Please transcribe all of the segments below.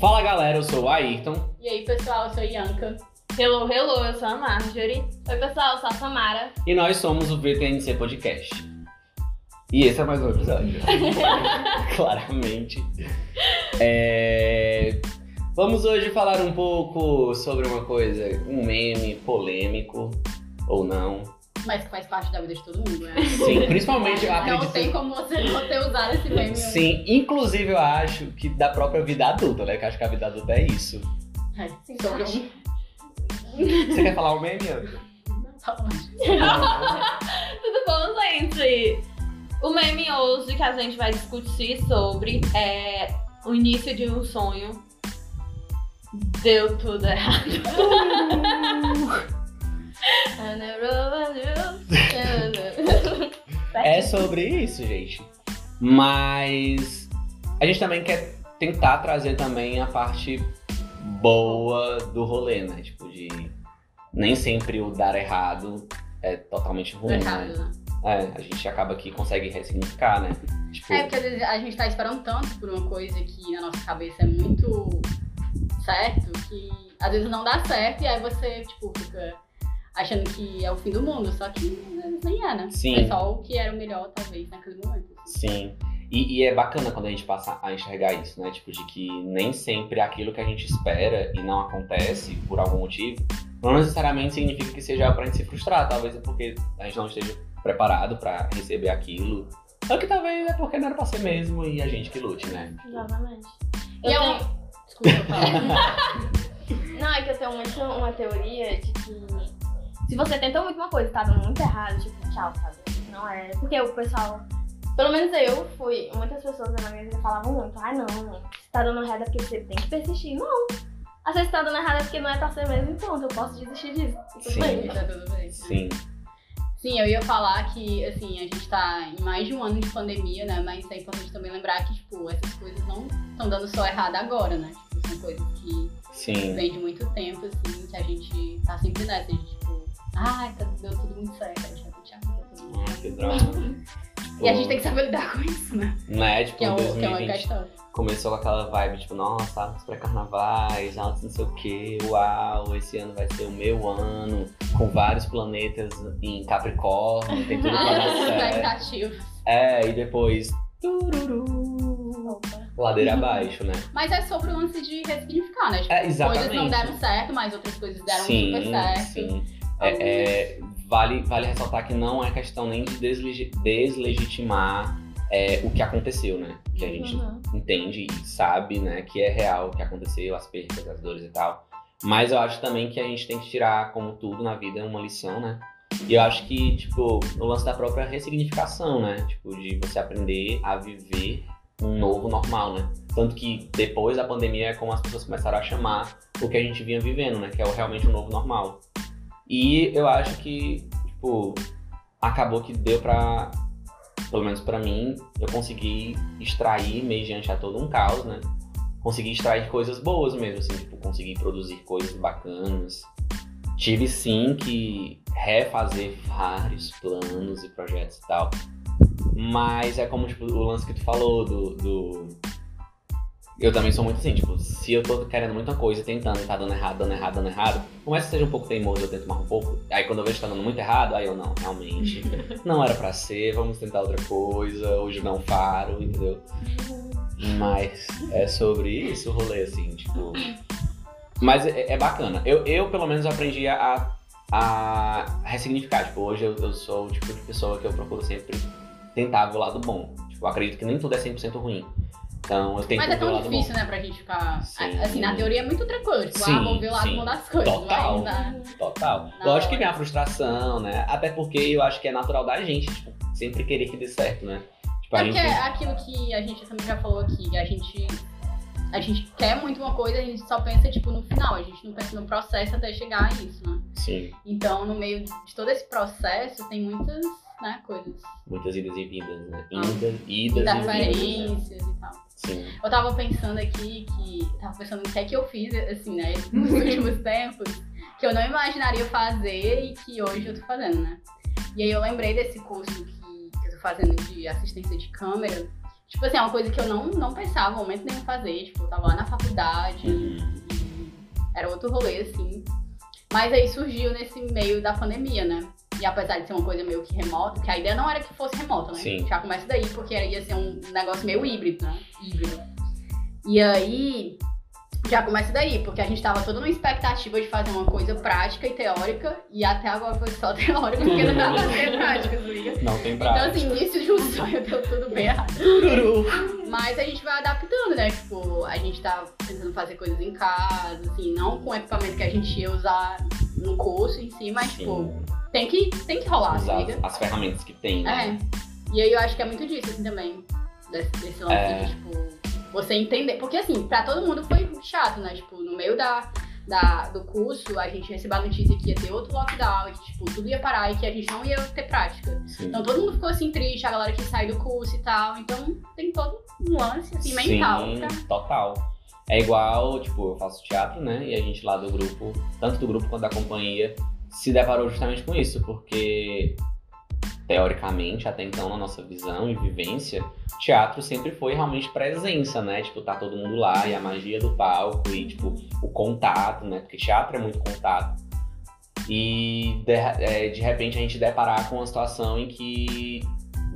Fala galera, eu sou o Ayrton. E aí, pessoal, eu sou Yanka. Hello, hello, eu sou a Marjorie. Oi, pessoal, eu sou a Samara. E nós somos o VTNC Podcast. E esse é mais um episódio. Claramente. É, Vamos hoje falar um pouco sobre uma coisa, um meme polêmico, ou não. Mas que faz parte da vida de todo mundo, né? Sim, principalmente eu acredito. Não tem como você não ter usado esse meme. Sim, inclusive eu acho que da própria vida adulta, né? Que eu acho que a vida adulta é isso. É, sim, sobre um. Você quer falar o meme? Ana? Tá bom. Tudo bom, gente? O meme hoje que a gente vai discutir sobre é o início de um sonho. Deu tudo errado. É sobre isso, gente. Mas a gente também quer tentar trazer também a parte boa do rolê, né? Tipo, de nem sempre o dar errado é totalmente ruim, Errado, né? né? É, a gente acaba que consegue ressignificar, né? Tipo, É, porque às vezes a gente tá esperando tanto por uma coisa que na nossa cabeça é muito certo, que às vezes não dá certo e aí você, tipo, fica achando que é o fim do mundo, só que às vezes nem é, né? Sim. É só o que era o melhor, talvez, naquele momento. assim. Sim. E, e é bacana quando a gente passa a enxergar isso, né? Tipo, de que nem sempre aquilo que a gente espera e não acontece por algum motivo, não necessariamente significa que seja pra gente se frustrar. Talvez é porque a gente não esteja preparado pra receber aquilo. Ou que talvez é porque não era pra ser mesmo e a gente que lute, né? Exatamente. E Eu é tenho- um... Desculpa, fala. Não, é que eu tenho muito uma teoria de que se você tentou muito uma coisa e tá dando muito errado, tipo, tchau, sabe? Não é. Porque o pessoal. Pelo menos eu fui. Muitas pessoas na minha vida falavam muito, ah não, se tá dando errado é porque você tem que persistir. Não. Às vezes tá dando errado é porque não é pra ser mesmo, então eu posso desistir disso. Tudo Sim. bem. tá tudo bem. Sim. Sim, eu ia falar que, assim, a gente tá em mais de um ano de pandemia, né? Mas é importante também lembrar que, tipo, essas coisas não estão dando só errado agora, né? Tipo, são coisas que Sim. vêm de muito tempo, assim, que a gente tá sempre nessa, de, tipo, ai, tá, deu tudo muito certo, a gente vai tudo muito Ah, certo. que droga. E a gente tem que saber lidar com isso, né? Né? Tipo, Que é, um, que é 2020 começou com aquela vibe, tipo, nossa, antes pré-carnavais, antes não sei o que, uau, esse ano vai ser o meu ano, com vários planetas em Capricórnio, tem tudo pra dar certo. Expectativa. É, e depois, tururu, ladeira abaixo, né? Mas é sobre o lance de ressignificar, né? Tipo, É, exatamente. coisas não deram certo, mas outras coisas deram sim, super certo. sim. É, é, vale, vale ressaltar que não é questão nem de deslegi- deslegitimar é, o que aconteceu, né? Que a gente Uhum. entende e sabe, né, que é real o que aconteceu, as perdas, as dores e tal. Mas eu acho também que a gente tem que tirar, como tudo na vida, uma lição, né? E eu acho que, tipo, o lance da própria ressignificação, né? Tipo, de você aprender a viver um novo normal, né? Tanto que depois da pandemia é como as pessoas começaram a chamar o que a gente vinha vivendo, né? Que é realmente o novo normal. E eu acho que, tipo, acabou que deu pra pelo menos pra mim, eu consegui extrair, mediante a todo um caos, né? Consegui extrair coisas boas mesmo, assim, tipo, consegui produzir coisas bacanas. Tive sim que refazer vários planos e projetos e tal. Mas é como, tipo, o lance que tu falou do. do... Eu também sou muito assim, tipo, se eu tô querendo muita coisa, tentando e tá dando errado, dando errado, dando errado, começa a ser um pouco teimoso, eu tento mais um pouco. Aí quando eu vejo que tá dando muito errado, aí eu não, realmente. Não era pra ser, vamos tentar outra coisa, hoje não paro, entendeu? Mas é sobre isso o rolê, assim, tipo. Mas é, é bacana. Eu, eu, pelo menos, aprendi a, a ressignificar. Tipo, hoje eu, eu sou o tipo de pessoa que eu procuro sempre tentar ver o lado bom. Tipo, acredito que nem tudo é 100% ruim. Então eu tento Mas é tão difícil, né, pra gente ficar. Sim. Assim, na teoria é muito tranquilo. Tipo, Sim, ah, vamos ver o lado sim. bom das coisas. Total. Mas bom. Total. Na Lógico que vem a frustração, né? Até porque eu acho que é natural da gente, tipo, sempre querer que dê certo, né? Tipo, É porque gente. é aquilo que a gente também já falou aqui, a gente. A gente quer muito uma coisa, a gente só pensa, tipo, no final, a gente não pensa no processo até chegar a isso, né? Sim, Então, no meio de todo esse processo, tem muitas, né, coisas. muitas idas e vindas, né? Ah. Idas, idas e vindas. né? Eu tava pensando aqui que. Tava pensando no que é que eu fiz, assim, né, nos últimos tempos, que eu não imaginaria fazer e que hoje eu tô fazendo, né? E aí eu lembrei desse curso que, que eu tô fazendo de assistência de câmera, Tipo assim, é uma coisa que eu não, não pensava, no momento nenhum fazer. Tipo, eu tava lá na faculdade, Uhum. e era outro rolê, assim. Mas aí surgiu nesse meio da pandemia, né? E apesar de ser uma coisa meio que remota, que a ideia não era que fosse remota, né? Sim. Já começa daí, porque ia ser um negócio meio híbrido, né? Híbrido. E aí, já começa daí, porque a gente tava toda numa expectativa de fazer uma coisa prática e teórica, e até agora foi só teórica, porque não dá pra ser prática, ligado? Não tem Então, prática. assim, início de um sonho deu tudo bem errado. Mas a gente vai adaptando, né? Tipo, a gente tá tentando fazer coisas em casa, assim, não com o equipamento que a gente ia usar no curso em si, mas, tipo, Sim. tem que, tem que rolar, Usar se liga? as, as ferramentas que tem, né? É. E aí eu acho que é muito disso, assim, também. Desse, desse lance É. de, tipo, você entender. Porque, assim, pra todo mundo foi chato, né? Tipo, no meio da, da, do curso, a gente recebeu a notícia que ia ter outro lockdown, que, tipo, tudo ia parar e que a gente não ia ter prática. Sim. Então todo mundo ficou assim triste, a galera que sai do curso e tal. Então tem todo um lance assim mental. Sim, pra- total. É igual, tipo, eu faço teatro, né? E a gente lá do grupo, tanto do grupo quanto da companhia, se deparou justamente com isso, porque teoricamente, até então, na nossa visão e vivência, teatro sempre foi realmente presença, né? Tipo, tá todo mundo lá e a magia do palco e, tipo, o contato, né? Porque teatro é muito contato. E de, é, de repente a gente deparar com uma situação em que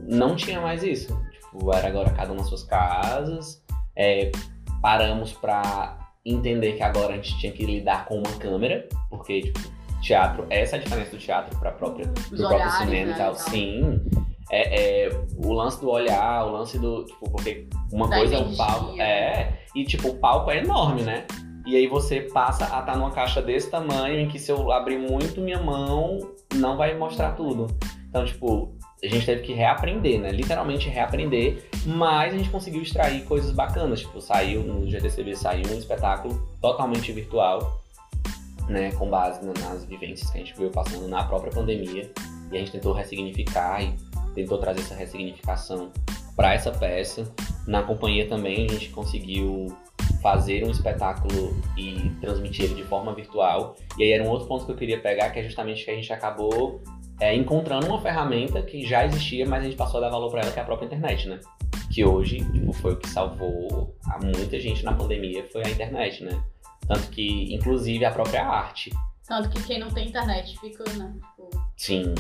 não tinha mais isso. Tipo, era agora cada um nas suas casas. é, paramos pra entender que agora a gente tinha que lidar com uma câmera, porque, tipo, teatro, essa é a diferença do teatro pra própria, Os do próprio olhares, cinema né, e tal. e tal. Sim. É, é, o lance do olhar, o lance do. Tipo, porque uma Da coisa é o energia. palco. É. E tipo, o palco é enorme, né? E aí você passa a estar numa caixa desse tamanho em que se eu abrir muito minha mão, não vai mostrar tudo. Então, tipo, a gente teve que reaprender, né? Literalmente reaprender, mas a gente conseguiu extrair coisas bacanas. Tipo, saiu no GTCB, saiu um espetáculo totalmente virtual, né? Com base na- nas vivências que a gente veio passando na própria pandemia. E a gente tentou ressignificar e tentou trazer essa ressignificação para essa peça. Na companhia também a gente conseguiu fazer um espetáculo e transmitir ele de forma virtual. E aí era um outro ponto que eu queria pegar, que é justamente que a gente acabou é, encontrando uma ferramenta que já existia, mas a gente passou a dar valor para ela, que é a própria internet, né? Que hoje tipo, foi o que salvou a muita gente na pandemia, foi a internet, né? Tanto que, inclusive, a própria arte. Tanto que quem não tem internet fica, né? Tipo, Sim,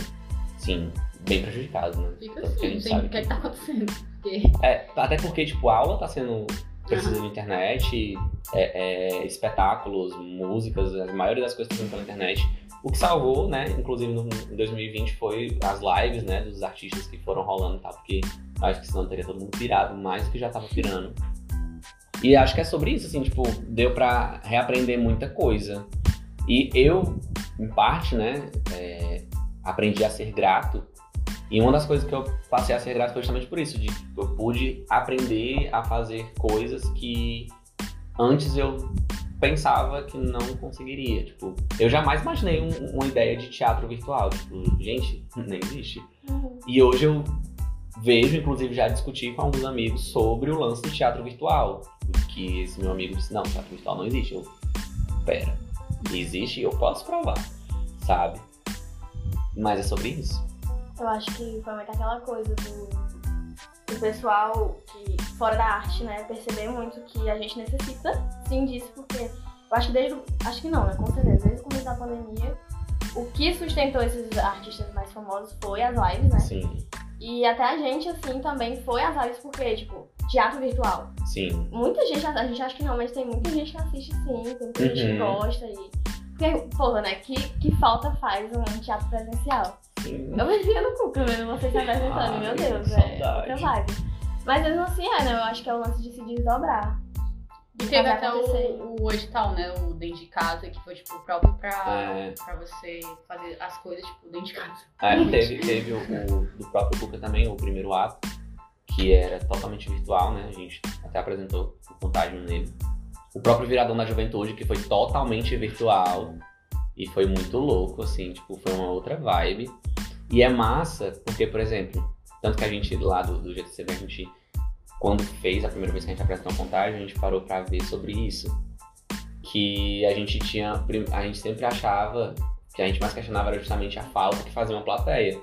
sim, bem prejudicado, né? fica Tanto assim, sabe o que, é que tá acontecendo. Porque É, até porque, tipo, a aula tá sendo. Precisa de internet, é, é, espetáculos, músicas, a maioria das coisas tá sendo pela internet. O que salvou, né, inclusive no, em 2020, foi as lives, né, dos artistas que foram rolando e tal, porque acho que senão teria todo mundo pirado, mais do que já tava pirando. E acho que é sobre isso, assim, tipo, deu pra reaprender muita coisa. E eu, em parte, né, é, aprendi a ser grato e uma das coisas que eu passei a ser grato foi justamente por isso, de eu pude aprender a fazer coisas que antes eu pensava que não conseguiria. Tipo, eu jamais imaginei um- uma ideia de teatro virtual. Tipo, gente, nem existe. Uhum. E hoje eu vejo, inclusive já discuti com alguns amigos sobre o lance do teatro virtual. Que esse meu amigo disse, não, teatro virtual não existe. Eu, pera, existe e eu posso provar, sabe? Mas é sobre isso. Eu acho que foi muito aquela coisa do, do pessoal que, fora da arte, né, perceber muito que a gente necessita sim disso, porque eu acho que desde. Acho que não, né? Com certeza, desde o começo da pandemia, o que sustentou esses artistas mais famosos foi as lives, né? Sim, E até a gente, assim, também foi as lives, porque, tipo, teatro virtual. sim. Muita gente, a gente acha que não, mas tem muita gente que assiste sim, tem muita gente que Uhum. gosta e. Porque, porra, né? Que, que falta faz um teatro presencial? sim. Eu me via no cu vendo vocês se apresentando, Ai, meu Deus, saudade. é outra vibe. Mas mesmo assim é, né? Eu acho que é o lance de se desdobrar. E De teve até o, o edital, né? O dentro de casa, que foi, tipo, próprio pra, É. pra você fazer as coisas, tipo, dentro de casa. É, teve teve o, o do próprio Cuca também, o primeiro ato, que era totalmente virtual, né? A gente até apresentou o contágio nele. O próprio Viradão da Juventude, que foi totalmente virtual e foi muito louco, assim, tipo, foi uma outra vibe. E é massa, porque, por exemplo, tanto que a gente lá do, do GTCB, a gente, quando fez a primeira vez que a gente apresentou a contagem, a gente parou pra ver sobre isso. Que a gente tinha, a gente sempre achava que a gente mais questionava era justamente a falta que fazia uma plateia.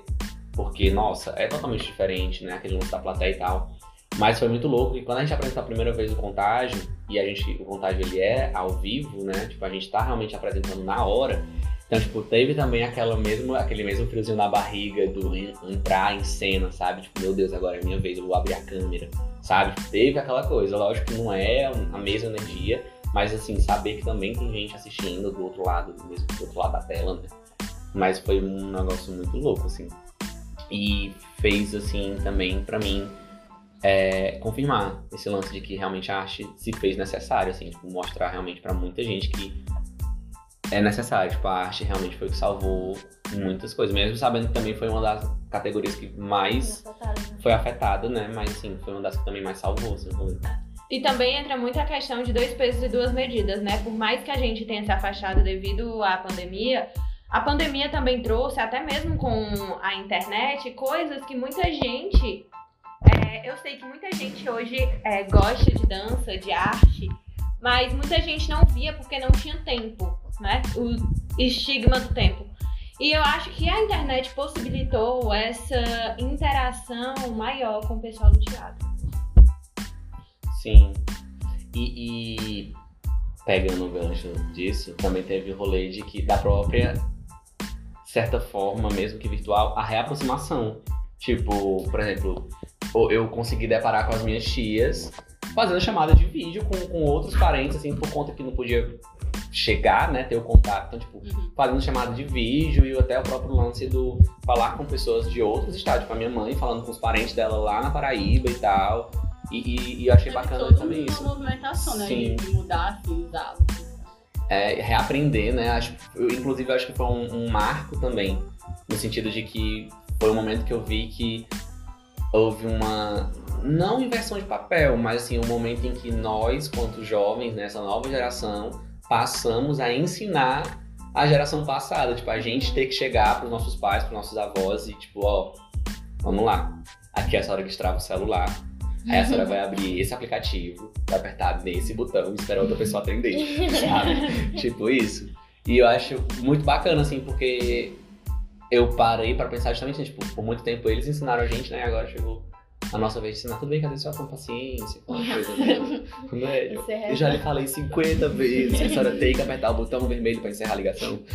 Porque, nossa, é totalmente diferente, né? Aquele lance da plateia e tal. Mas foi muito louco e quando a gente apresentou a primeira vez o contágio, e a gente, o contágio ele é ao vivo, né? Tipo, a gente tá realmente apresentando na hora. Então, tipo, teve também aquela mesmo, aquele mesmo friozinho na barriga do en- entrar em cena, sabe? Tipo, meu Deus, agora é minha vez, eu vou abrir a câmera, sabe? Teve aquela coisa. Lógico que não é a mesma energia, mas assim, saber que também tem gente assistindo do outro lado, mesmo do outro lado da tela, né? Mas foi um negócio muito louco, assim. E fez, assim, também, pra mim, é, confirmar esse lance de que realmente a arte se fez necessário, assim, tipo, mostrar realmente pra muita gente que é necessário, tipo, a arte realmente foi o que salvou muitas coisas, mesmo sabendo que também foi uma das categorias que mais foi afetada, né, mas assim, foi uma das que também mais salvou, assim, o rolê. E também entra muito a questão de dois pesos e duas medidas, né? Por mais que a gente tenha se afastado devido à pandemia, a pandemia também trouxe, até mesmo com a internet, coisas que muita gente. é, eu sei que muita gente hoje é, gosta de dança, de arte, mas muita gente não via porque não tinha tempo, né? O estigma do tempo. E eu acho que a internet possibilitou essa interação maior com o pessoal do teatro. Sim. E, e pegando o gancho disso, também teve o rolê de que da própria certa forma, mesmo que virtual, a reaproximação. Tipo, por exemplo, eu consegui deparar com as minhas tias fazendo chamada de vídeo com, com outros parentes, assim, por conta que não podia chegar, né, ter o contato. Então, tipo, Uhum. fazendo chamada de vídeo e até o próprio lance do falar com pessoas de outros estados, tipo a minha mãe falando com os parentes dela lá na Paraíba e tal. E, e- e eu achei Teve bacana também isso. movimentação, né? Sim. De mudar, assim, os hábitos. É, reaprender, né? Acho, eu, inclusive, acho que foi um, um marco também, no sentido de que foi um momento que eu vi que houve uma. Não inversão de papel, mas assim, um momento em que nós, quanto jovens, nessa nova geração, passamos a ensinar a geração passada. Tipo, a gente ter que chegar pros nossos pais, pros nossos avós e, tipo, ó, vamos lá. Aqui é essa hora que destrava o celular. Aí a senhora vai abrir esse aplicativo, vai apertar nesse botão e esperar outra pessoa atender, sabe? tipo isso. E eu acho muito bacana, assim, porque eu parei pra pensar justamente nisso. Tipo, por muito tempo eles ensinaram a gente, né? Agora chegou a nossa vez de ensinar. Tudo bem, cadê sua com paciência? Uma coisa, né? Né? Você é Eu já lhe falei 50 vezes que a senhora tem que apertar o botão vermelho pra encerrar a ligação.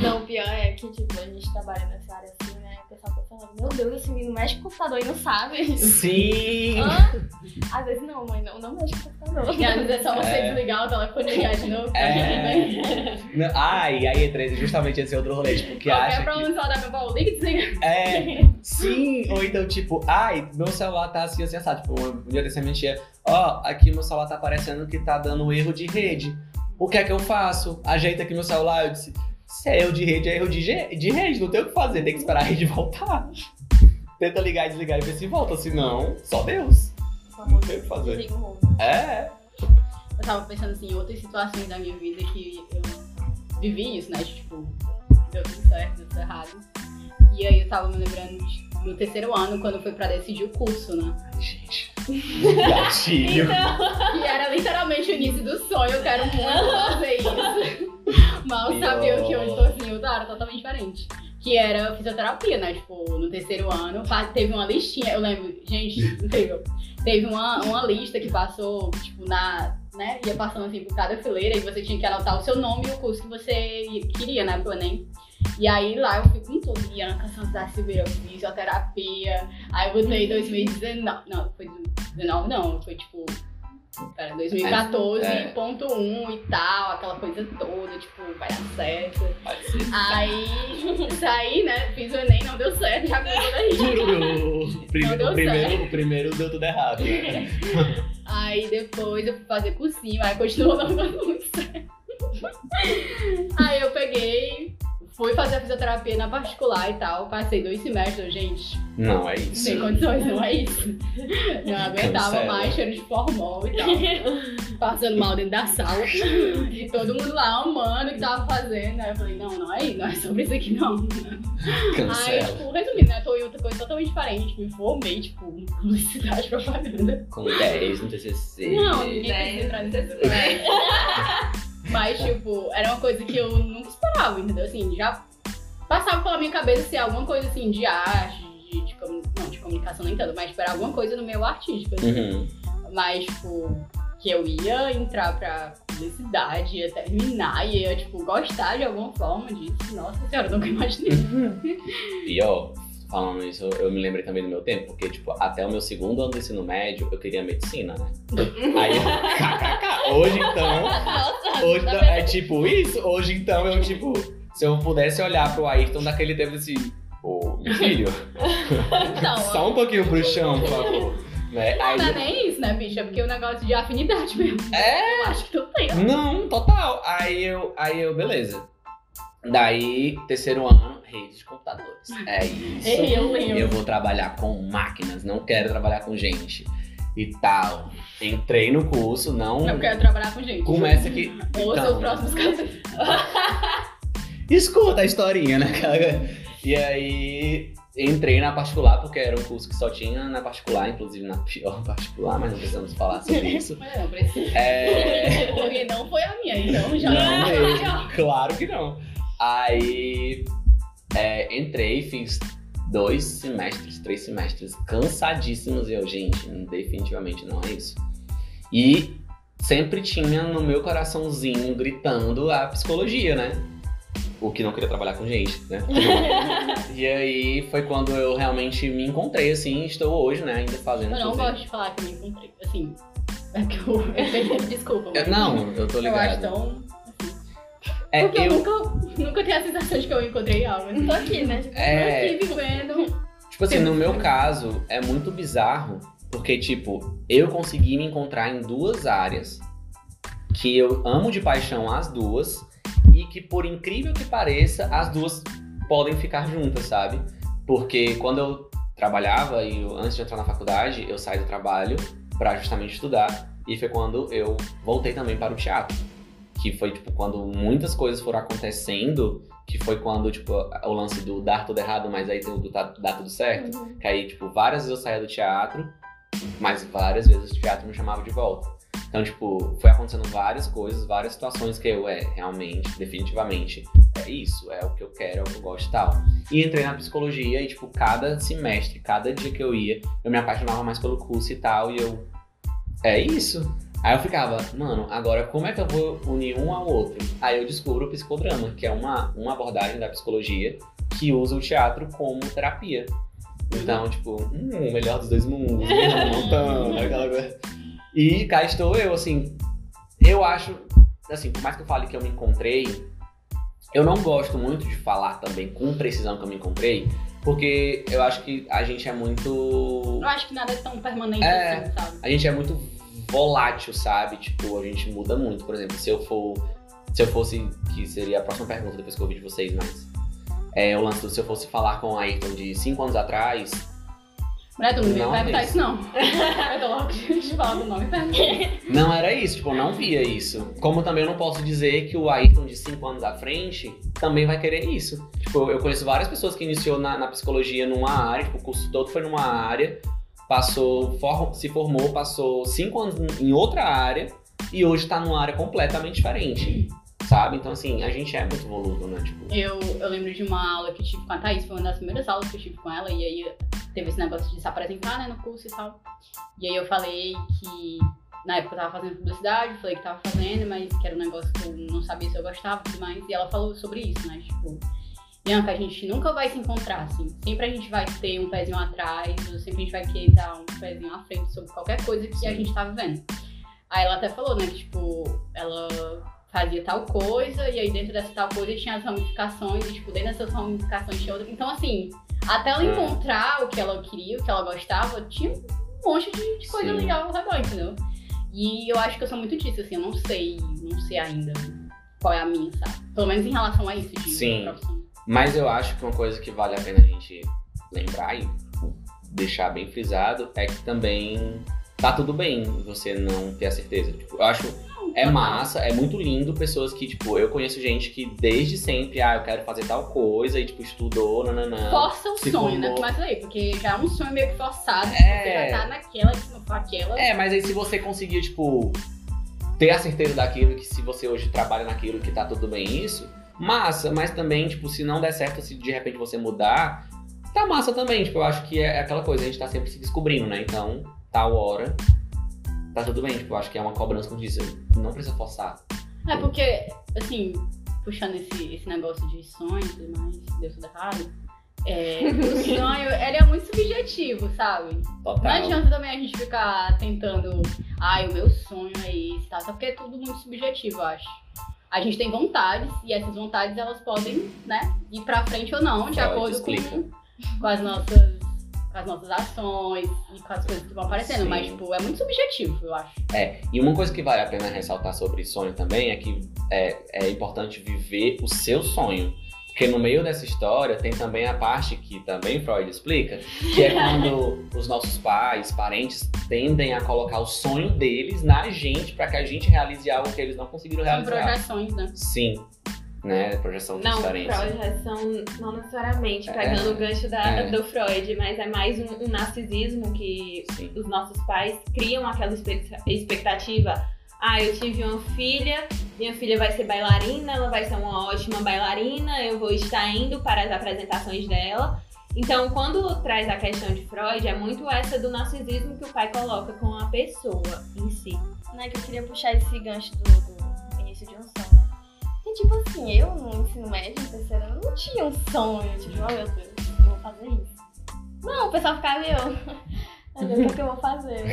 Não, o pior é que, tipo, a gente trabalha nessa área assim, né? O pessoal pensa, meu Deus, esse menino mexe com o computador e não sabe. Sim! Hã? Às vezes não, mãe, não, não mexe com o computador. E às vezes é só você É. desligar o telefone e ligar de novo. tá É. Não, ah, e aí entra justamente esse outro rolê, tipo, que Qualquer acha que... problema no celular da minha avó, liga e desliga. É, sim, ou então tipo, ai, meu celular tá assim, assim, assado. Tipo, um dia desse a minha tia, ó, aqui meu celular tá aparecendo que tá dando erro de rede. O que é que eu faço? Ajeita aqui meu celular. Eu disse, se é erro de rede, é erro de, de rede, não tem o que fazer, tem que esperar a rede voltar. Tenta ligar e desligar e ver se volta, se não, só Deus. Não tem o que fazer. É, Eu tava pensando assim, em outras situações da minha vida que eu vivi isso, né? Tipo, deu tudo certo, deu tudo errado. E aí eu tava me lembrando de- no terceiro ano, quando foi pra decidir o curso, né? ai, gente. Gatilho. E era literalmente o início do sonho, eu quero muito fazer isso. Mal sabia o que hoje tô assim, eu era totalmente diferente. Que era fisioterapia, né? Tipo, no terceiro ano, teve uma listinha, eu lembro, gente, incrível. Teve uma, uma lista que passou, tipo, na. Né? Ia passando assim por cada fileira e você tinha que anotar o seu nome e o curso que você queria, né, pro Enem. E aí lá eu fui com tudo, Bianca Santos Silveira, fisioterapia. Aí eu botei 2019. Não, foi 2019 não, foi tipo. Pera, 2014.1 É. e tal, aquela coisa toda, tipo, vai dar certo. Aí saí, né? Fiz o Enem, não deu certo, já começou daí. O primeiro, deu o, primeiro, o primeiro deu tudo errado. né? Aí depois eu fui fazer cursinho, aí continuou não dando muito certo. Aí eu peguei, fazer a fisioterapia na particular e tal, passei dois semestres, gente, Não, é isso. sem condições, não é isso. Não aguentava Cancela. mais cheiro de formol e tal. Passando mal dentro da sala. E todo mundo lá amando o que tava fazendo. Aí eu falei, não, não é isso, não é sobre isso aqui não. Aí, Cancela. tipo, resumindo, né? Tô em outra coisa totalmente diferente. Me formei, tipo, publicidade propaganda. Com 10 no TCC. Não, ninguém Né? precisa entrar nesse Mas, tipo, era uma coisa que eu nunca esperava, entendeu? Assim, já passava pela minha cabeça ser alguma coisa assim de arte, de, de não, de comunicação nem tanto, mas tipo, era alguma coisa no meio artístico, assim. Uhum. Mas, tipo, que eu ia entrar pra publicidade, ia terminar, e ia, tipo, gostar de alguma forma disso. Nossa senhora, eu nunca imaginei. E ó, falando isso, eu me lembrei também do meu tempo, porque, tipo, até o meu segundo ano do ensino médio, eu queria medicina, né? Aí, kkk, hoje então, Nossa, hoje tá então, é tipo isso, hoje então eu, tipo, se eu pudesse olhar pro Ayrton daquele tempo assim, ô, meu filho, Então, só um pouquinho pro chão, por favor. Né? não, Aí, não é nem isso, né, bicha? É porque o negócio de afinidade mesmo. É, Eu acho que tu tem. Não, total. Aí eu, aí eu, beleza. Daí, terceiro ano, rede de computadores. É isso. Ei, eu lembro. Eu vou trabalhar com máquinas, não quero trabalhar com gente. E tal. Entrei no curso, não. Eu quero trabalhar com gente. Começa aqui. Ouça Então, os próximos casos. Escuta a historinha, né, cara? E aí entrei na particular, porque era um curso que só tinha na particular, inclusive na pior particular, mas não precisamos falar sobre isso. Mas não precisa. É. Porque não foi a minha, então já Não é mesmo, claro que não. Aí é, entrei, fiz dois semestres, três semestres cansadíssimos e eu, gente, definitivamente não é isso. E sempre tinha no meu coraçãozinho gritando a psicologia, né? O que não queria trabalhar com gente, né? e aí foi quando eu realmente me encontrei, assim, estou hoje, né, ainda fazendo. Eu não gosto de falar que me encontrei. Assim, é que eu. desculpa. Mas Não, eu tô Eu acho ligado. tão. É, Porque eu, eu, nunca, nunca tenho a sensação de que eu encontrei algo. Eu Tô aqui, né? Tipo, É. aqui vivendo. Tipo assim, no meu caso, é muito bizarro, porque, tipo, eu consegui me encontrar em duas áreas que eu amo de paixão as duas e que, por incrível que pareça, as duas podem ficar juntas, sabe? Porque quando eu trabalhava e eu- antes de entrar na faculdade, eu saí do trabalho pra justamente estudar e foi quando eu voltei também para o teatro. Que foi, tipo, quando muitas coisas foram acontecendo, que foi quando, tipo, o lance do dar tudo errado, mas aí tem o do tá- dar tudo certo. Uhum. Que aí, tipo, várias vezes eu saía do teatro, mas várias vezes o teatro me chamava de volta. Então, tipo, foi acontecendo várias coisas, várias situações que eu, é, realmente, definitivamente, é isso, é o que eu quero, é o que eu gosto e tal. E entrei na psicologia e, tipo, cada semestre, cada dia que eu ia, eu me apaixonava mais pelo curso e tal, e eu, é isso. Aí eu ficava, mano, agora como é que eu vou unir um ao outro? Aí eu descubro o psicodrama, que é uma, uma abordagem da psicologia que usa o teatro como terapia. Então, tipo, hum, o melhor dos dois mundos, Hannah Montana, aquela coisa. E cá estou eu, assim, eu acho, assim, por mais que eu fale que eu me encontrei, eu não gosto muito de falar também com precisão que eu me encontrei, porque eu acho que a gente é muito Eu acho que nada é tão permanente É. assim, sabe? a gente é muito volátil, sabe? Tipo, a gente muda muito. Por exemplo, se eu for. Se eu fosse. Que seria a próxima pergunta depois que eu ouvir de vocês, mas. É o lance do se eu fosse falar com o Ayrton de 5 anos atrás. Mulher, tu não me Não perguntar fez. isso, não. Eu tô logo de do nome pergunta. Não era isso, tipo, eu não via isso. Como também eu não posso dizer que o Ayrton de 5 anos à frente também vai querer isso. Tipo, eu conheço várias pessoas que iniciou na, na psicologia numa área, tipo, o curso todo foi numa área, passou, for- se formou, passou 5 anos em outra área e hoje tá numa área completamente diferente. Sabe? Então, assim, a gente é muito volúvel, né? Tipo, Eu, eu lembro de uma aula que tive com a Thaís, foi uma das primeiras aulas que eu tive com ela, e aí teve esse negócio de se apresentar, né, no curso e tal. E aí eu falei que na época eu tava fazendo publicidade, falei que tava fazendo, mas que era um negócio que eu não sabia se eu gostava e tudo mais. E ela falou sobre isso, né? Tipo, Bianca, a gente nunca vai se encontrar, assim. Sempre a gente vai ter um pezinho atrás, ou sempre a gente vai querer dar um pezinho à frente sobre qualquer coisa que a gente tá vivendo. Aí ela até falou, né, que, tipo, ela fazia tal coisa, e aí dentro dessa tal coisa tinha as ramificações, e tipo, dentro dessas ramificações tinha outra. Então, assim, até ela É. encontrar o que ela queria, o que ela gostava, tinha um monte de, de coisa Sim. legal ao redor, entendeu? E eu acho que eu sou muito disso, assim, eu não sei, não sei ainda qual é a minha, sabe? Pelo menos em relação a isso de Sim. profissão. Mas eu acho que uma coisa que vale a pena a gente lembrar e deixar bem frisado é que também tá tudo bem você não ter a certeza. Tipo, eu acho é massa, é muito lindo pessoas que, tipo, eu conheço gente que desde sempre, ah, eu quero fazer tal coisa e, tipo, estudou, nananã. Força o sonho, né? formou. Começa aí, porque já é um sonho meio que forçado, É. você já tá naquela, se não for aquela. É, mas aí se você conseguir, tipo, ter a certeza daquilo, que se você hoje trabalha naquilo, que tá tudo bem isso, massa, mas também, tipo, se não der certo, se de repente você mudar, tá massa também. Tipo, eu acho que é aquela coisa, a gente tá sempre se descobrindo, né? Então, tal hora, tá tudo bem. Tipo, eu acho que é uma cobrança, como disse, não precisa forçar. É porque, assim, puxando esse, esse negócio de sonhos e mais, deu tudo errado. É, o sonho, ele é muito subjetivo, sabe? Total. Não adianta também a gente ficar tentando, ai, o meu sonho é esse, tá? Só porque é tudo muito subjetivo, eu acho. A gente tem vontades e essas vontades elas podem, né, ir pra frente ou não, de Freud acordo explica. com, com as nossas com as nossas ações e com as coisas que vão aparecendo. Sim. Mas, tipo, é muito subjetivo, eu acho. É, e uma coisa que vale a pena ressaltar sobre sonho também é que é, é importante viver o seu sonho. Porque no meio dessa história tem também a parte que também Freud explica, que é quando os nossos pais, parentes, tendem a colocar o sonho deles na gente para que a gente realize algo que eles não conseguiram São realizar. projeções, né? Sim, né? Projeção de Não, transferência. projeção não necessariamente, É. pegando o gancho da, É. do Freud, mas é mais um, um narcisismo que Sim. os nossos pais criam aquela expect- expectativa. Ah, eu tive uma filha, minha filha vai ser bailarina, ela vai ser uma ótima bailarina, eu vou estar indo para as apresentações dela. Então, quando traz a questão de Freud, é muito essa do narcisismo que o pai coloca com a pessoa em si. né, que eu queria puxar esse gancho do, do início de um sonho, né? Tipo assim, eu no ensino médio, no terceiro ano, não tinha um sonho, tipo, oh meu Deus, eu vou fazer isso. Não, o pessoal ficava eu. Deus, o que, é que eu vou fazer?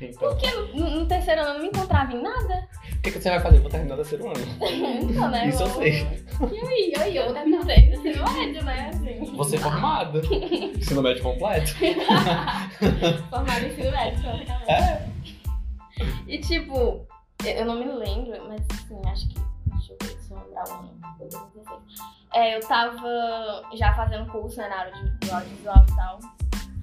Então, Porque no, no terceiro ano eu não me encontrava em nada. o que, que você vai fazer? Vou terminar o terceiro ano. Então, né? Isso eu sei. E aí, e aí, eu terminei o ensino médio, né? Assim, Você é formada. Ensino médio completo. formada em ensino médio, praticamente. E tipo, eu eu não me lembro, mas assim, acho que. Deixa eu ver se eu lembrar o ano. 2016. É, eu tava já fazendo curso né, na área de audiovisual e tal.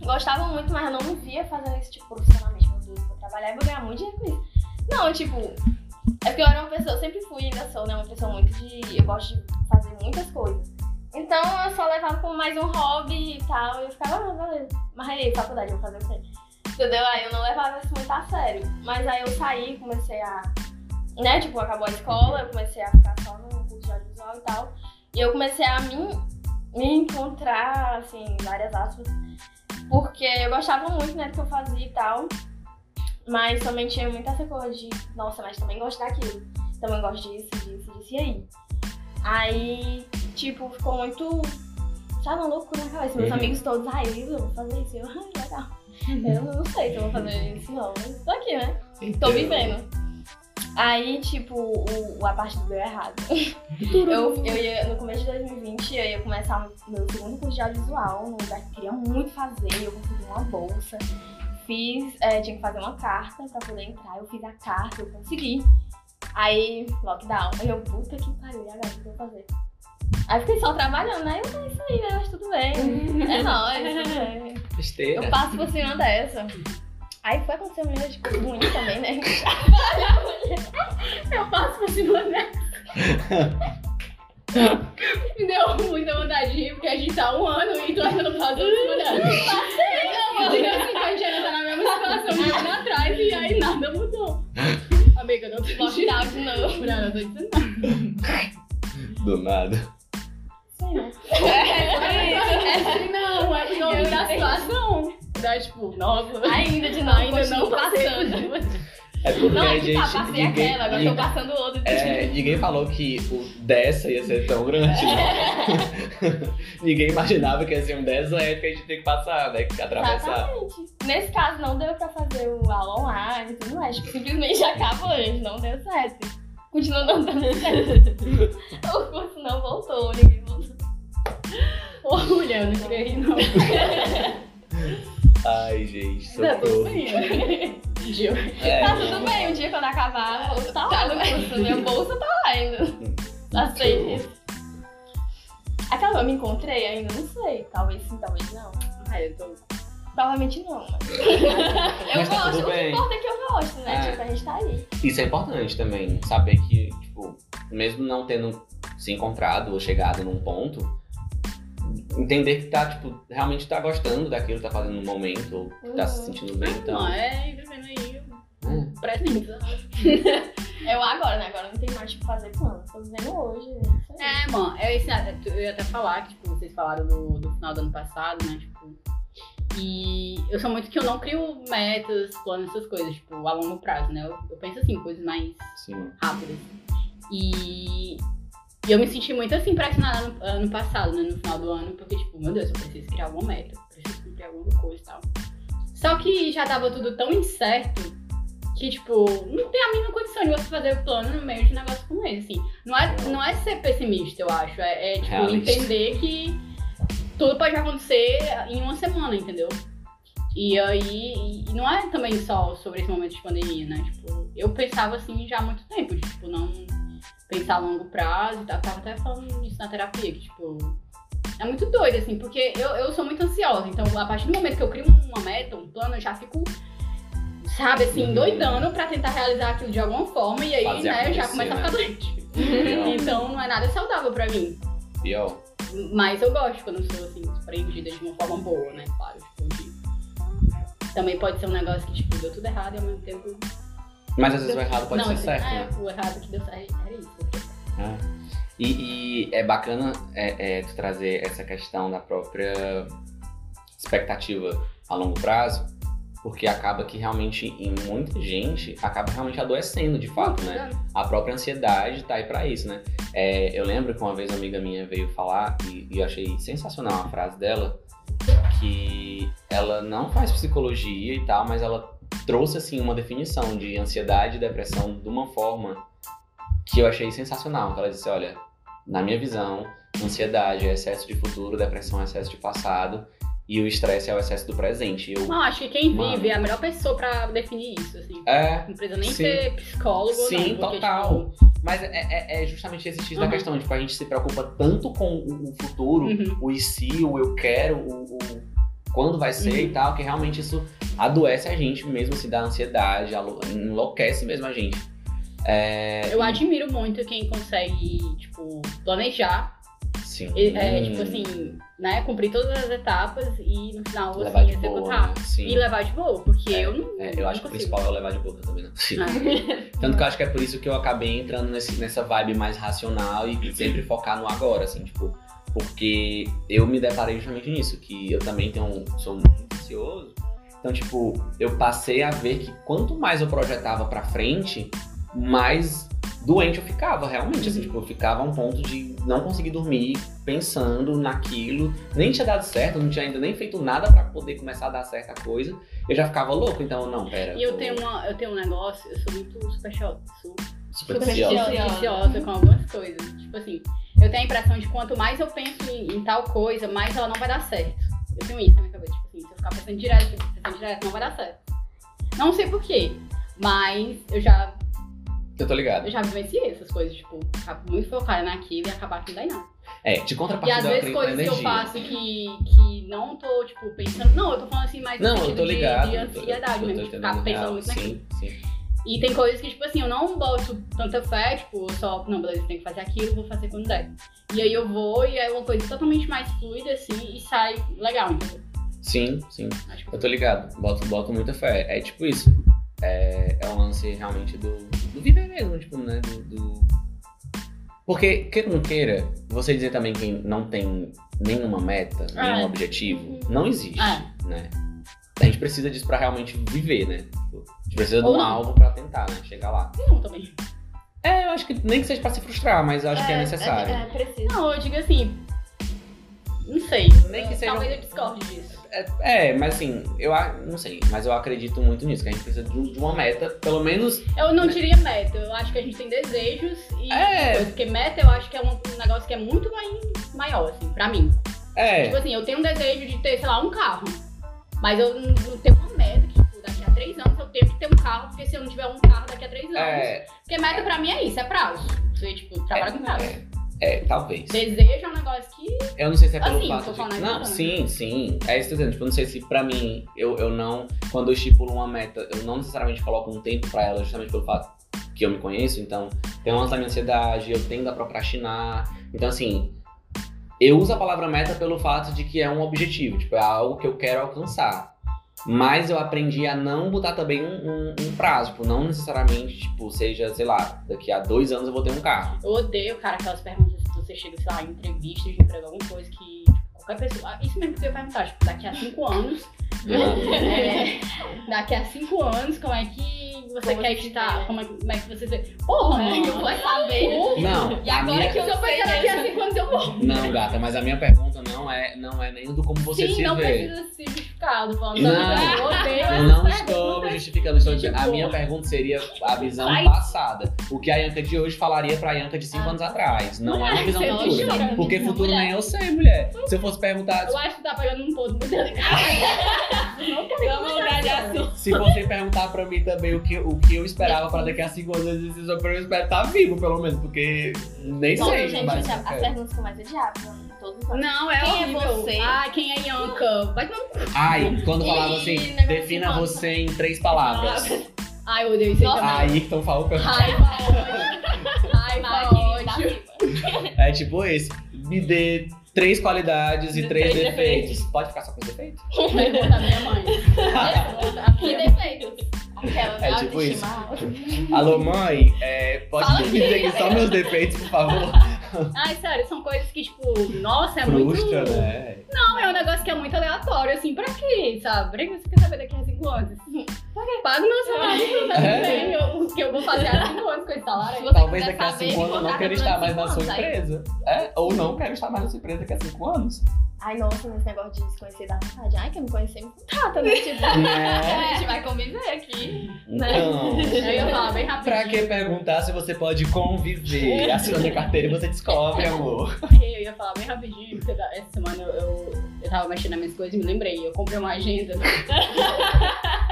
Gostava muito, mas não me via fazendo isso, tipo, profissionalmente. Meu Deus, vou trabalhar e vou ganhar muito dinheiro com isso. Não, tipo, é porque eu era uma pessoa, eu sempre fui ainda sou, né? Uma pessoa muito de. Eu gosto de fazer muitas coisas. Então eu só levava como mais um hobby e tal. E eu ficava, ah, beleza. Mas aí, faculdade, eu vou fazer o quê? Entendeu? Aí eu não levava isso muito a sério. Mas aí eu saí, comecei a. Né, tipo, acabou a escola, eu comecei a ficar só no curso de audiovisual e tal. E eu comecei a me, me encontrar, assim, várias aspas. Porque eu gostava muito, né, do que eu fazia e tal. Mas também tinha muita essa coisa de, nossa, mas também gosto daquilo. Também gosto disso, disso, disso. E aí? Aí, tipo, ficou muito. Sabe, uma loucura na cabeça. Meus Uhum. amigos todos, ai, eu vou fazer isso. Eu, ai, legal. Eu não sei se eu vou fazer isso, não. Mas tô aqui, né? Tô Então, vivendo. Aí, tipo, o, a parte do deu errado. Eu, eu ia, no começo de 2020, eu ia começar meu segundo curso de audiovisual, num lugar que eu queria muito fazer, eu consegui uma bolsa. Fiz, é, tinha que fazer uma carta pra poder entrar, eu fiz a carta, eu consegui. Aí, lockdown. Aí eu, puta que pariu, e agora o que eu vou fazer? Aí fiquei só trabalhando, né? Eu, é isso aí, né? Mas tudo bem. É nóis, tudo bem. Besteira. Eu passo por cima dessa. Aí foi acontecer uma menina de coisa ruim também, né? Eu passo por cima dessa. Me deu muita vontade de rir, porque a gente tá um ano e tu ainda não passou por cima. Não, eu digo assim, a gente ainda tá na mesma situação de um ano atrás e aí nada mudou. Amiga, não tô Lockdown de novo. Não, não tô dizendo nada. Do nada. Sim, né? É assim, não, é que eu ri da situação. Da, tipo, nossa, Ainda de novo, ainda não por passando. É porque Não, a é que gente. tá, passei ninguém, aquela, agora tô passando outra. é, ninguém falou que o dessa ia ser tão grande. não. ninguém imaginava que ia ser um dessa época que a gente tem que passar, né? Que atravessar. Exatamente. Nesse caso, não deu pra fazer o aula online e tudo mais. Simplesmente acabou, gente. Não deu certo. Continua não dando certo. o curso não voltou, ninguém voltou. Ô, mulher, eu não queria rir, não. Ai, gente, Tá tudo socorro. bem, né? Gil. É, Tá tudo bem, um dia quando acabar, vou tá lá no curso. Minha bolsa tá lá ainda. Aceite isso. Aquela eu me encontrei ainda? Não sei. Talvez sim, talvez não. Ai, eu tô... Provavelmente não, mas. eu Mas tá gosto. tudo o que importa é que eu gosto, né? É. Tipo, a gente tá aí. Isso é importante também, saber que, tipo, mesmo não tendo se encontrado ou chegado num ponto, entender que tá, tipo, realmente tá gostando daquilo que tá fazendo no momento, ou que tá se Uhum. sentindo bem, então. Não, é vivendo aí. É. presente. Eu agora, né? Agora não tem mais tipo fazer plano. Tô vivendo hoje. né? É, mano, eu, ia- eu ia até falar que, tipo, vocês falaram do, do final do ano passado, né? Tipo. E eu sou muito que eu não crio metas, planos, essas coisas, tipo, a longo prazo, né? Eu, eu penso assim, coisas mais Sim. rápidas. E, e eu me senti muito assim pressionada ano, ano passado, né? No final do ano, porque, tipo, meu Deus, eu preciso criar alguma meta, eu preciso cumprir alguma coisa e tal. Só que já tava tudo tão incerto que, tipo, não tem a mínima condição de você fazer o plano no meio de um negócio como esse, assim. Não é, não é ser pessimista, eu acho. É, é, tipo, Realista. entender que tudo pode acontecer em uma semana, entendeu? E aí, e não é também só sobre esse momento de pandemia, né? Tipo, eu pensava assim já há muito tempo, de, tipo, não pensar a longo prazo e tal. Eu tava até falando isso na terapia, que, tipo, é muito doido, assim, porque eu, eu sou muito ansiosa. Então, a partir do momento que eu crio uma meta, um plano, eu já fico, sabe, assim, Uhum. doidando pra tentar realizar aquilo de alguma forma. E aí, Fazer né, eu já começo a né? ficar doente. Pior. Então, não é nada saudável pra mim. Pior. Mas eu gosto quando eu sou, assim, surpreendida de uma forma boa, né? Claro, tipo, de- Também pode ser um negócio que, tipo, deu tudo errado e ao mesmo tempo. Mas às vezes o errado pode não, ser assim, certo, é, né? o errado que deu certo era isso. É. E, e é bacana é, é, tu trazer essa questão da própria expectativa a longo prazo, porque acaba que realmente, em muita gente, acaba realmente adoecendo de fato, né? A própria ansiedade tá aí pra isso, né? É, eu lembro que uma vez uma amiga minha veio falar, e, e eu achei sensacional a frase dela, que ela não faz psicologia e tal, mas ela trouxe, assim, uma definição de ansiedade e depressão de uma forma que eu achei sensacional. Que ela disse, olha, na minha visão, ansiedade é excesso de futuro, depressão é excesso de passado, e o estresse é o excesso do presente. Eu, Não, acho que quem Mano. vive é a melhor pessoa pra definir isso, assim. é, Não precisa nem Sim. ser psicólogo, Sim, não. Porque, total. Tipo, Mas é, é- é justamente esse X da Uhum. questão, tipo, a gente se preocupa tanto com o, futuro, uhum. o e se, o eu quero, o, o quando vai ser Uhum. e tal, que realmente isso adoece a gente mesmo, se dá ansiedade, enlouquece mesmo a gente. É, Eu admiro muito quem consegue, tipo, planejar. Sim. é, tipo assim, né? Cumprir todas as etapas e no final, levar assim, boa, executar. né? Sim. E levar de boa, porque É, eu não. É, eu acho que não o principal é levar de boa também, não. É. Tanto que eu acho que é por isso que eu acabei entrando nesse, nessa vibe mais racional e sempre focar no agora, assim, tipo, porque eu me deparei justamente nisso, que eu também tenho, sou muito ansioso. Então, tipo, eu passei a ver que quanto mais eu projetava pra frente, mais doente eu ficava, realmente. Assim, tipo, eu ficava a um ponto de não conseguir dormir pensando naquilo. Nem tinha dado certo, não tinha ainda nem feito nada pra poder começar a dar certo a coisa. Eu já ficava louco, então, não, pera. E eu tô tenho, uma, eu tenho um negócio, eu sou muito supersticiosa. supersticiosa. Supersticiosa com algumas coisas. Tipo assim, eu tenho a impressão de quanto mais eu penso em, em tal coisa, mais ela não vai dar certo. Eu tenho isso na minha cabeça. Tipo assim, se eu ficar pensando direto, pensando direto, não vai dar certo. Não sei porquê, mas eu já, Eu tô ligado. eu já vivenciei essas coisas, tipo, ficar muito focada naquilo e acabar que não dá em nada. É, de E contrapartida às eu vezes coisas que eu faço que, que não tô, tipo, pensando. Não, eu tô falando assim mais Não, eu tô de- ligado. de, eu tô- ansiedade eu tô mesmo, de ficar pensando real, muito naquilo. Sim, sim. E tem coisas que, tipo assim, eu não boto tanta fé, tipo, só, não, beleza, tem que fazer aquilo, vou fazer quando der. E aí eu vou e é uma coisa totalmente mais fluida, assim, e sai legal, entendeu? Sim, sim. Eu tô ligado. Boto, boto muita fé. É tipo isso. É, é um lance realmente do, do viver mesmo, tipo, né? Do, do- Porque, queira ou não queira, você dizer também que não tem nenhuma meta, nenhum É. objetivo, não existe, É. né? A gente precisa disso pra realmente viver, né? Tipo, a gente precisa de Ou um não. alvo pra tentar, né? Chegar lá. não também. É, eu acho que nem que seja pra se frustrar, mas eu acho que é necessário. É, é, precisa. Não, eu digo assim. Não sei. Nem que seja Talvez eu discorde disso. É, é, mas assim, eu não sei, mas eu acredito muito nisso, que a gente precisa de, de uma meta, pelo menos. Eu não Né? diria meta, eu acho que a gente tem desejos e É. coisa, porque meta eu acho que é um, um negócio que é muito mais, maior, assim, pra mim. É, Tipo assim, eu tenho um desejo de ter, sei lá, um carro. Mas eu não, não tenho uma meta que, tipo, daqui a três anos eu tenho que ter um carro, porque se eu não tiver um carro daqui a três anos. é, Porque meta pra mim é isso, é prazo. Você, tipo, trabalha com prazo. É, talvez. Desejo é um negócio que. Eu não sei se é pelo Assim, fato de. Não, sim, sim. É isso que eu tô dizendo. Tipo, eu não sei se pra mim, eu, eu não. Quando eu estipulo uma meta, eu não necessariamente coloco um tempo pra ela, justamente pelo fato que eu me conheço. Então, tem um lance da minha ansiedade, eu tendo a procrastinar. Então, assim. Eu uso a palavra meta pelo fato de que é um objetivo, tipo, é algo que eu quero alcançar. Mas eu aprendi a não botar também um, um- um prazo, tipo, não necessariamente, tipo, seja, sei lá, daqui a dois anos eu vou ter um carro. Eu odeio, cara, aquelas perguntas que você chega, sei lá, em entrevista de emprego, alguma coisa que tipo, qualquer pessoa. ah, Isso mesmo que eu ia perguntar, tipo, daqui a cinco anos. é, daqui a cinco anos, como é que você Como quer estar? vê. Como é, como é que você vê? Porra, É, mano. eu vou saber. Não, E agora minha- que eu pensar daqui a cinco anos eu vou. Não, gata, mas a minha pergunta não é, não é nem do como você Sim, se não vê. precisa se justificar. Não. Eu não estou me justificando, estou. A minha pergunta seria a visão Vai. passada. O que a Yanka de hoje falaria pra Yanka de 5 Ah. anos atrás. Não é uma visão futura. Porque futuro Mulher. nem eu sei, mulher. Se eu fosse perguntar. Eu acho que tá pegando um ponto muito delicado. Não quero Vamos mudar de assunto. Se você perguntar pra mim também o que, o que eu esperava pra daqui a 5 anos, eu espero estar vivo, pelo menos, porque nem Nossa, sei. gente, mas eu as quero. perguntas que eu mais odiava. Todos. Não, é Quem é horrível. você? Ai, quem é Yanka? Vai tomar no cu. Ai, quando falava Ih, assim, negócio defina de você em três palavras. Ai, eu odeio isso aí Nossa. também. Estão falando pra Raiva, ódio. Raiva, Máquina ódio. É tipo esse. Me dê três qualidades e De três, três defeitos. Pode ficar só com os defeitos? Pergunta da minha mãe. Que minha defeitos. Aquela É tipo isso. autoestima. Alô, mãe, é, pode Fala me dizer aqui só meus defeitos, por favor? Ai, sério, são coisas que, tipo, nossa, é Frustra, muito. né? Não, é um negócio que é muito aleatório, assim, pra quê, sabe? Pra que você quer saber daqui a cinco anos? Paga o meu salário, tá É. bem. Eu- O que eu vou fazer há cinco anos com esse salário? Se Talvez daqui a cinco anos eu não quero estar mais na sua empresa. É, ou não quero estar mais na sua empresa daqui a cinco anos. Ai, nossa, nesse negócio de se conhecer da vontade. Ai, quem me conhecer me contrata, né? Tipo, a Né? gente vai conviver aqui. Então. Eu ia falar bem rápido. Pra que perguntar se você pode conviver? Assina minha carteira e você descobre, amor. Eu ia falar bem rapidinho, porque essa semana eu, eu, eu tava mexendo nas minhas coisas e me lembrei. Eu comprei uma agenda.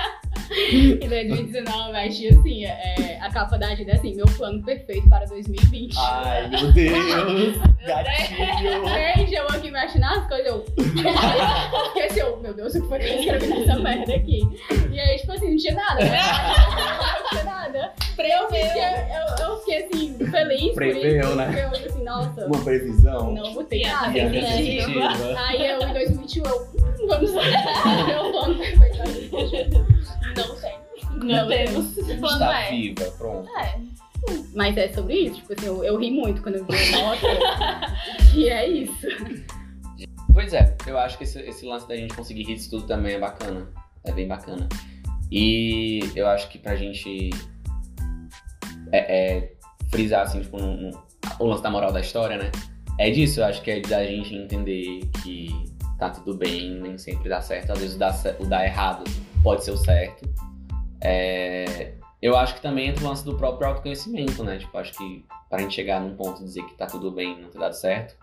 em 2019, achei assim, é, a capa da agenda é assim, meu plano perfeito para 2020. Ai, meu Deus. Gatilho. Gente, eu aqui mexendo nas coisas, eu. Fiquei assim, eu, meu Deus, o que foi que eu escrevi nessa merda aqui? E aí, tipo assim, não tinha nada, né? Não tinha nada. Eu fiquei, eu, eu fiquei assim, feliz Preveu, por isso. né? Porque eu assim, nossa, Uma previsão. não botei nada. A fazer né? Aí eu, em 2021, eu, hum, vamos lá. Meu plano perfeito para 2021. Não tem. Não temos. Está é? viva, pronto. É. Mas é sobre isso, tipo assim, eu, eu ri muito quando eu vi a nota. e é isso. Pois é, eu acho que esse, esse lance da gente conseguir rir disso tudo também é bacana. É bem bacana. E eu acho que pra gente é, é, frisar, assim, tipo, um- um- o lance da moral da história, né? É disso, eu acho que é da gente entender que tá tudo bem, nem sempre dá certo. Às vezes cer- o dar errado pode ser o certo. É, eu acho que também entra o lance do próprio autoconhecimento, né? Tipo, acho que pra gente chegar num ponto de dizer que tá tudo bem, não ter dado certo,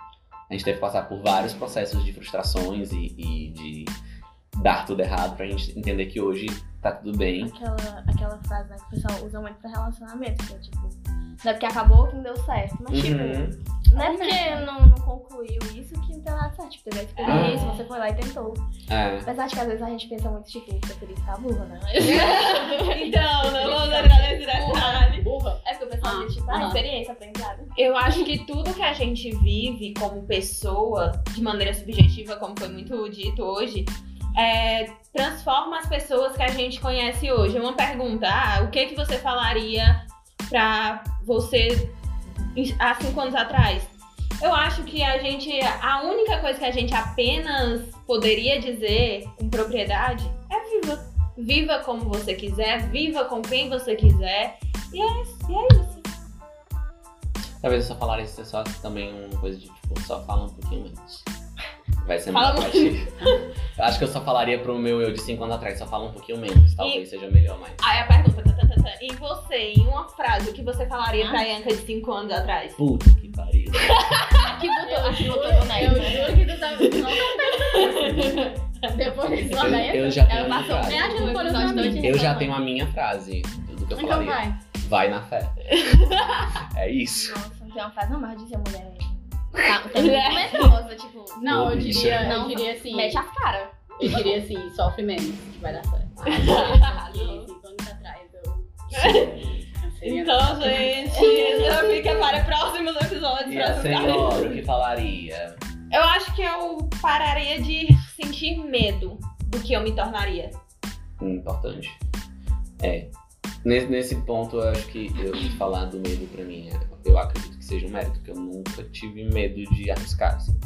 a gente que passar por vários processos de frustrações e, e de dar tudo errado pra gente entender que hoje tá tudo bem. Aquela, aquela frase né, que o pessoal usa muito pra relacionamento, que é tipo, não é porque acabou que não deu certo. Mas tipo, Uhum. não é porque não, não concluiu isso que não deu nada certo. Tipo, teve a experiência, você foi lá e tentou. É. Apesar de que às vezes a gente pensa muito, tipo, preferir ficar burra, né? Então, não vamos entrar nesse detalhe. Burra. É porque o pessoal Ah, diz, tipo, ah, experiência, aprendizado. Eu acho que tudo que a gente vive como pessoa, de maneira subjetiva, como foi muito dito hoje, é, transforma as pessoas que a gente conhece hoje. Uma pergunta: ah, o que, que você falaria pra você há cinco anos atrás? Eu acho que a gente. A única coisa que a gente apenas poderia dizer com propriedade é viva. Viva como você quiser, viva com quem você quiser. E é, isso, e é isso. Talvez eu só falaria isso só também uma coisa de tipo, só fala um pouquinho menos. Vai ser Fala ti. Eu acho que eu só falaria pro meu eu de 5 anos atrás, só fala um pouquinho menos. Talvez seja melhor, mas. Aí a pergunta, tá, tá, tá, tá. e você, em uma frase, o que você falaria pra Yanka de 5 anos atrás? Puta que pariu. Aqui botou, aqui botou no Eu juro que tu tá. Não tá Depois lá Eu, daí. eu já tenho Ela passou. É usar dois mim. Eu já tenho a minha frase do, do que eu Então falaria. vai. Vai na fé. É isso. Nossa, não tem uma frase não mais de ser mulher aí. Tá, tem muito medrosa, tipo, Não, Ô, eu diria, eu Não, diria assim. mete as caras. Eu diria assim, sofre menos, que vai dar certo. E cinco anos atrás eu. Então, gente, fica para próximos episódios. E a senhora, o que falaria? Eu acho que eu pararia de sentir medo do que eu me tornaria. importante. É. Nesse, ponto, eu acho que eu falar do medo pra mim, é- eu acredito que seja um mérito, que eu nunca tive medo de arriscar, assim.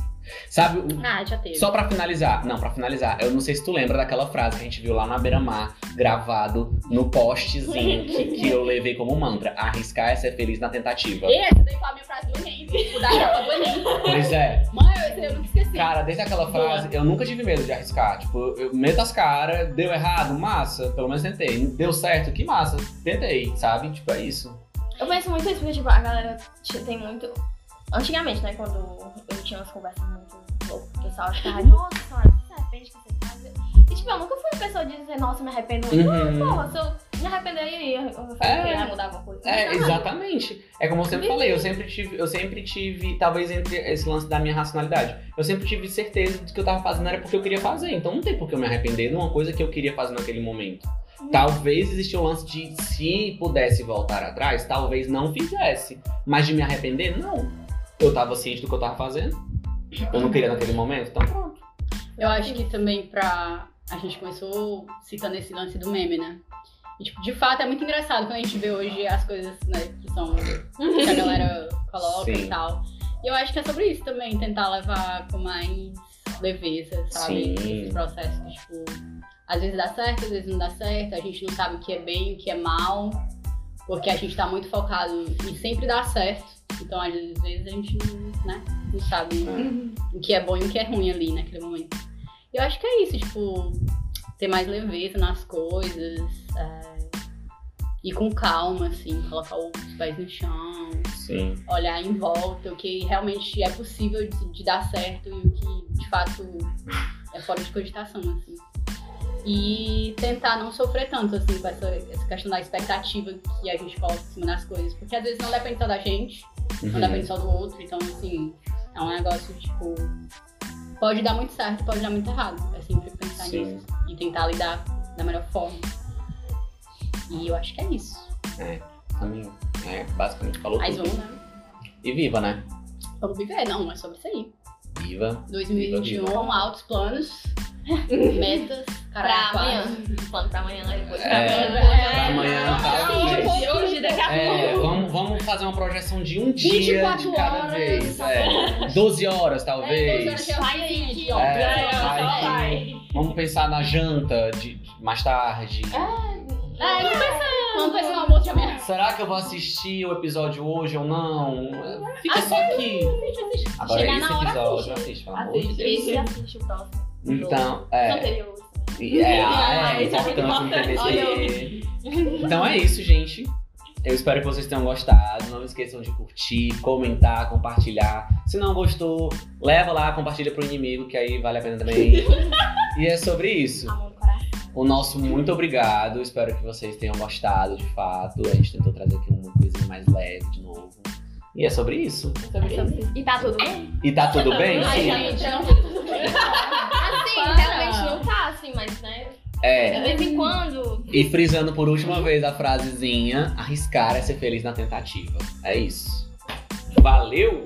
Sabe, o- Ah, já teve. só pra finalizar, não, pra finalizar, eu não sei se tu lembra daquela frase que a gente viu lá na beira-mar, gravado no postezinho que, que eu levei como mantra: arriscar é ser feliz na tentativa. Essa daí foi a minha frase do Enem, da capa do Enem. Pois é, Mãe, eu, eu nunca esqueci. cara, desde aquela frase, eu nunca tive medo de arriscar. Tipo, eu meto as caras, deu errado, massa, pelo menos tentei. Deu certo, que massa, tentei, sabe? Tipo, é isso. Eu penso muito isso, porque, tipo, a galera tem muito. Antigamente, né, quando eu tinha umas conversas muito loucas, o pessoal ficava, nossa, senhora, você se arrepende que você faz? E, tipo, eu nunca fui a pessoa de dizer, nossa, me arrependo. Uhum. Porra, se eu me arrepender, aí? Eu vou fazer É. mudar alguma coisa? É, Não, exatamente. É como eu sempre falei, eu sempre tive, eu sempre tive, talvez entre esse lance da minha racionalidade, eu sempre tive certeza de que eu tava fazendo era porque eu queria fazer. Então não tem por que eu me arrepender de uma coisa que eu queria fazer naquele momento. Talvez existia o lance de se pudesse voltar atrás, talvez não fizesse. Mas de me arrepender, não. Eu tava ciente do que eu tava fazendo. Eu não queria naquele momento, então pronto. Eu acho que também pra. A gente começou citando esse lance do meme, né? E, tipo, de fato é muito engraçado quando a gente vê hoje as coisas, né, que são. que a galera coloca Sim. e tal. E eu acho que é sobre isso também, tentar levar com mais leveza, sabe? Sim. Esses processos que, tipo, às vezes dá certo, às vezes não dá certo, a gente não sabe o que é bem, o que é mal, porque a gente tá muito focado em sempre dar certo. Então, às vezes, a gente não, né, não sabe o que é bom e o que é ruim ali naquele momento. Eu acho que é isso, tipo, ter mais leveza nas coisas, é, ir com calma, assim, colocar os pés no chão, Sim. olhar em volta, o que realmente é possível de, de dar certo e o que de fato é fora de cogitação, assim. E tentar não sofrer tanto, assim, com essa, essa questão da expectativa que a gente coloca em cima das coisas. Porque às vezes não depende só da gente, não Uhum. depende só do outro. Então, assim, é um negócio, tipo, pode dar muito certo, pode dar muito errado. É sempre pensar Sim. nisso e tentar lidar da melhor forma. E eu acho que é isso. Também, é, basicamente falou Mas tudo. vamos, né? E viva, né? Vamos viver, não, é sobre isso aí. Viva. 2021, Viva, altos planos, metas, Pra caralho. amanhã. Plano pra amanhã, né? Depois É, pra amanhã. pra tá? De hoje, daqui a É, pouco. vamos, vamos fazer uma projeção de um dia 24 de cada horas, vez. tá É. 12 horas, É, talvez. horas Vai gente, ó. ó. É, É, que- vai. Vamos pensar na janta de, de- mais tarde. É, vamos pensar, vamos pensar no almoço de amanhã. Será que eu vou assistir o episódio hoje ou não? Fica só aqui. Agora Chegar esse na hora, episódio, assiste, pelo amor de Deus. Esse e assiste o próximo. Então, Os é. anteriores. E É, Ah, é isso é muito importante entender Então é isso, gente. Eu espero que vocês tenham gostado. Não esqueçam de curtir, comentar, compartilhar. Se não gostou, leva lá, compartilha pro inimigo, que aí vale a pena também. e é sobre isso. O nosso muito obrigado. Espero que vocês tenham gostado, de fato. A gente tentou trazer aqui uma coisinha mais leve de novo. E é sobre isso. E tá tudo bem? E tá tudo bem? Ai, Sim. gente, não. Assim, Para. realmente não tá assim, mas né? De É. vez em quando. E frisando por última vez a frasezinha: arriscar é ser feliz na tentativa. É isso. Valeu!